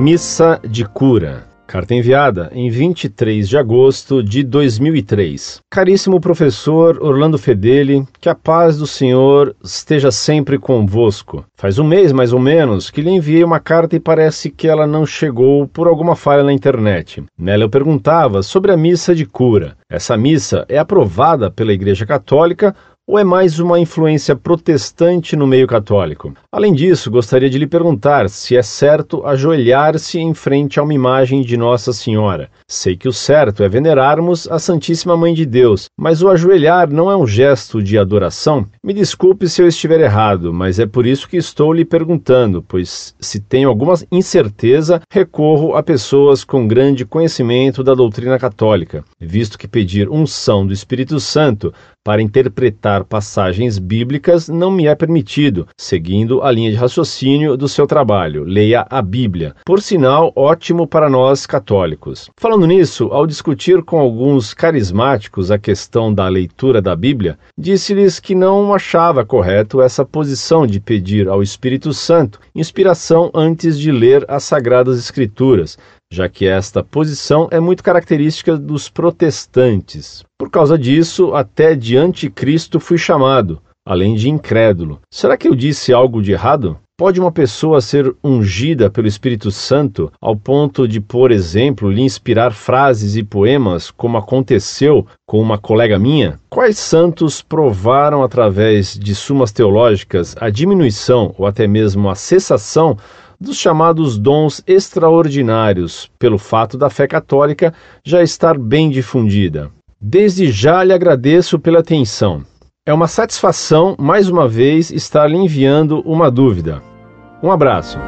Missa de Cura. Carta enviada em 23 de agosto de 2003. Caríssimo professor Orlando Fedeli, que a paz do Senhor esteja sempre convosco. Faz um mês, mais ou menos, que lhe enviei uma carta e parece que ela não chegou por alguma falha na internet. Nela eu perguntava sobre a missa de cura. Essa missa é aprovada pela Igreja Católica ou é mais uma influência protestante no meio católico? Além disso, gostaria de lhe perguntar se é certo ajoelhar-se em frente a uma imagem de Nossa Senhora. Sei que o certo é venerarmos a Santíssima Mãe de Deus, mas o ajoelhar não é um gesto de adoração? Me desculpe se eu estiver errado, mas é por isso que estou lhe perguntando, pois se tenho alguma incerteza, recorro a pessoas com grande conhecimento da doutrina católica, visto que pedir unção do Espírito Santo para interpretar passagens bíblicas não me é permitido, seguindo a linha de raciocínio do seu trabalho. Leia a Bíblia. Por sinal, ótimo para nós católicos. Falando nisso, ao discutir com alguns carismáticos a questão da leitura da Bíblia, disse-lhes que não achava correto essa posição de pedir ao Espírito Santo inspiração antes de ler as Sagradas Escrituras, já que esta posição é muito característica dos protestantes. Por causa disso, até de anticristo fui chamado, além de incrédulo. Será que eu disse algo de errado? Pode uma pessoa ser ungida pelo Espírito Santo ao ponto de, por exemplo, lhe inspirar frases e poemas, como aconteceu com uma colega minha? Quais santos provaram através de sumas teológicas a diminuição ou até mesmo a cessação dos chamados dons extraordinários, pelo fato da fé católica já estar bem difundida. Desde já lhe agradeço pela atenção. É uma satisfação, mais uma vez, estar lhe enviando uma dúvida. Um abraço.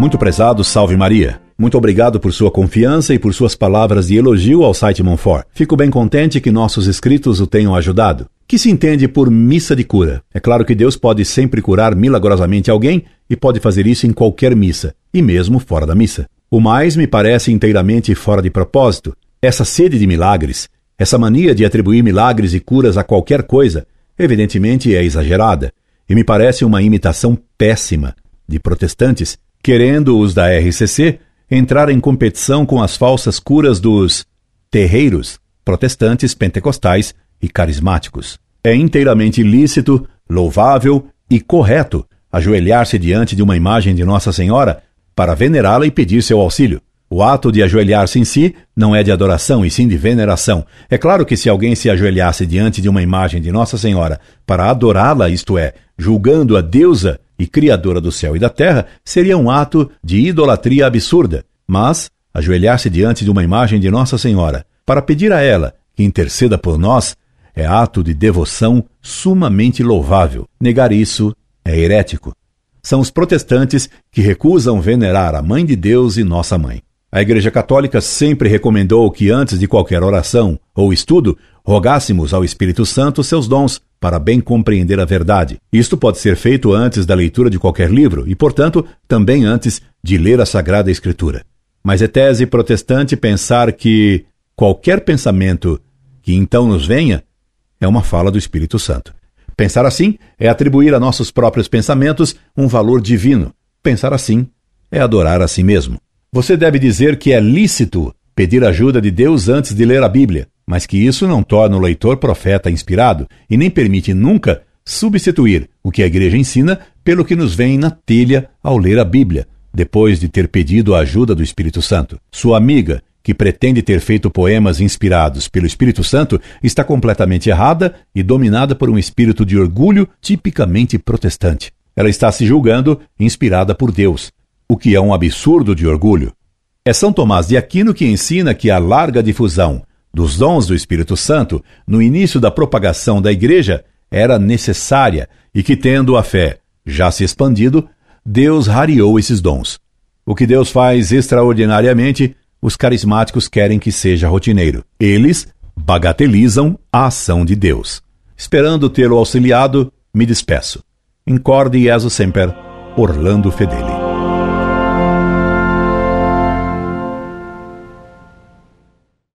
Muito prezado, salve Maria. Muito obrigado por sua confiança e por suas palavras de elogio ao site Monfort. Fico bem contente que nossos escritos o tenham ajudado que se entende por missa de cura? É claro que Deus pode sempre curar milagrosamente alguém e pode fazer isso em qualquer missa, e mesmo fora da missa. O mais me parece inteiramente fora de propósito. Essa sede de milagres, essa mania de atribuir milagres e curas a qualquer coisa, evidentemente é exagerada, e me parece uma imitação péssima de protestantes, querendo os da RCC entrar em competição com as falsas curas dos terreiros protestantes pentecostais e carismáticos. É inteiramente lícito, louvável e correto ajoelhar-se diante de uma imagem de Nossa Senhora para venerá-la e pedir seu auxílio. O ato de ajoelhar-se em si não é de adoração e sim de veneração. É claro que se alguém se ajoelhasse diante de uma imagem de Nossa Senhora para adorá-la, isto é, julgando a deusa e criadora do céu e da terra, seria um ato de idolatria absurda. Mas ajoelhar-se diante de uma imagem de Nossa Senhora para pedir a ela que interceda por nós é ato de devoção sumamente louvável. Negar isso é herético. São os protestantes que recusam venerar a Mãe de Deus e Nossa Mãe. A Igreja Católica sempre recomendou que antes de qualquer oração ou estudo, rogássemos ao Espírito Santo seus dons para bem compreender a verdade. Isto pode ser feito antes da leitura de qualquer livro e, portanto, também antes de ler a Sagrada Escritura. Mas é tese protestante pensar que qualquer pensamento que então nos venha é uma fala do Espírito Santo. Pensar assim é atribuir a nossos próprios pensamentos um valor divino. Pensar assim é adorar a si mesmo. Você deve dizer que é lícito pedir ajuda de Deus antes de ler a Bíblia, mas que isso não torna o leitor profeta inspirado e nem permite nunca substituir o que a igreja ensina pelo que nos vem na telha ao ler a Bíblia, depois de ter pedido a ajuda do Espírito Santo. Sua amiga que pretende ter feito poemas inspirados pelo Espírito Santo, está completamente errada e dominada por um espírito de orgulho tipicamente protestante. Ela está se julgando inspirada por Deus, o que é um absurdo de orgulho. É São Tomás de Aquino que ensina que a larga difusão dos dons do Espírito Santo no início da propagação da Igreja era necessária e que, tendo a fé já se expandido, Deus rareou esses dons. O que Deus faz extraordinariamente os carismáticos querem que seja rotineiro. Eles bagatelizam a ação de Deus. Esperando tê-lo auxiliado, me despeço. Incorde Jesus Semper, Orlando Fedeli.